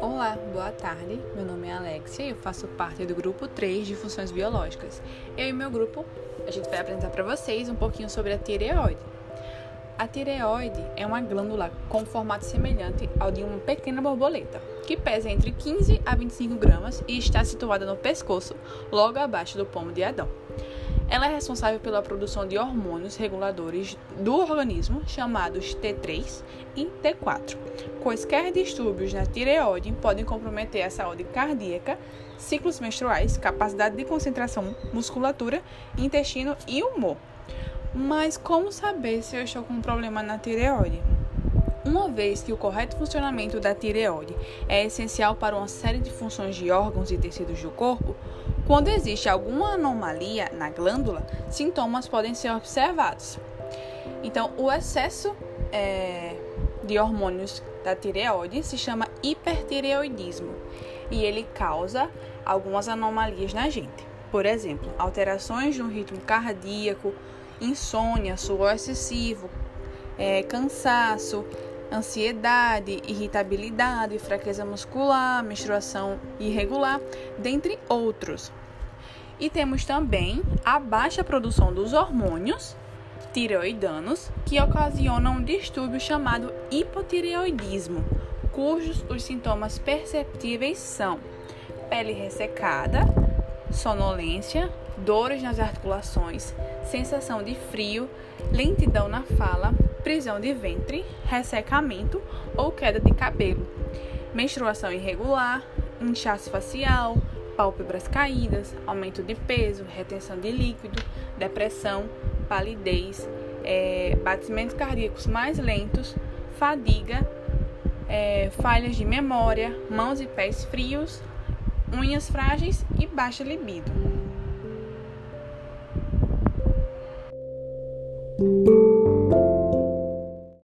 Olá, boa tarde. Meu nome é Alexia e eu faço parte do grupo 3 de funções biológicas. Eu e meu grupo, a gente vai apresentar para vocês um pouquinho sobre a tireoide. A tireoide é uma glândula com formato semelhante ao de uma pequena borboleta, que pesa entre 15 a 25 gramas e está situada no pescoço, logo abaixo do pomo de Adão. Ela é responsável pela produção de hormônios reguladores do organismo, chamados T3 e T4. Quaisquer distúrbios na tireoide podem comprometer a saúde cardíaca, ciclos menstruais, capacidade de concentração, musculatura, intestino e humor. Mas como saber se eu estou com um problema na tireoide? Uma vez que o correto funcionamento da tireoide é essencial para uma série de funções de órgãos e tecidos do corpo, quando existe alguma anomalia na glândula, sintomas podem ser observados. Então, o excesso é, de hormônios da tireoide se chama hipertireoidismo e ele causa algumas anomalias na gente. Por exemplo, alterações no ritmo cardíaco, insônia, suor excessivo, é, cansaço, ansiedade, irritabilidade, fraqueza muscular, menstruação irregular, dentre outros. E temos também a baixa produção dos hormônios tireoidanos, que ocasionam um distúrbio chamado hipotireoidismo, cujos os sintomas perceptíveis são pele ressecada, sonolência, dores nas articulações, sensação de frio, lentidão na fala, prisão de ventre, ressecamento ou queda de cabelo, menstruação irregular, inchaço facial, pálpebras caídas, aumento de peso, retenção de líquido, depressão, palidez, é, batimentos cardíacos mais lentos, fadiga, é, falhas de memória, mãos e pés frios, unhas frágeis e baixa libido.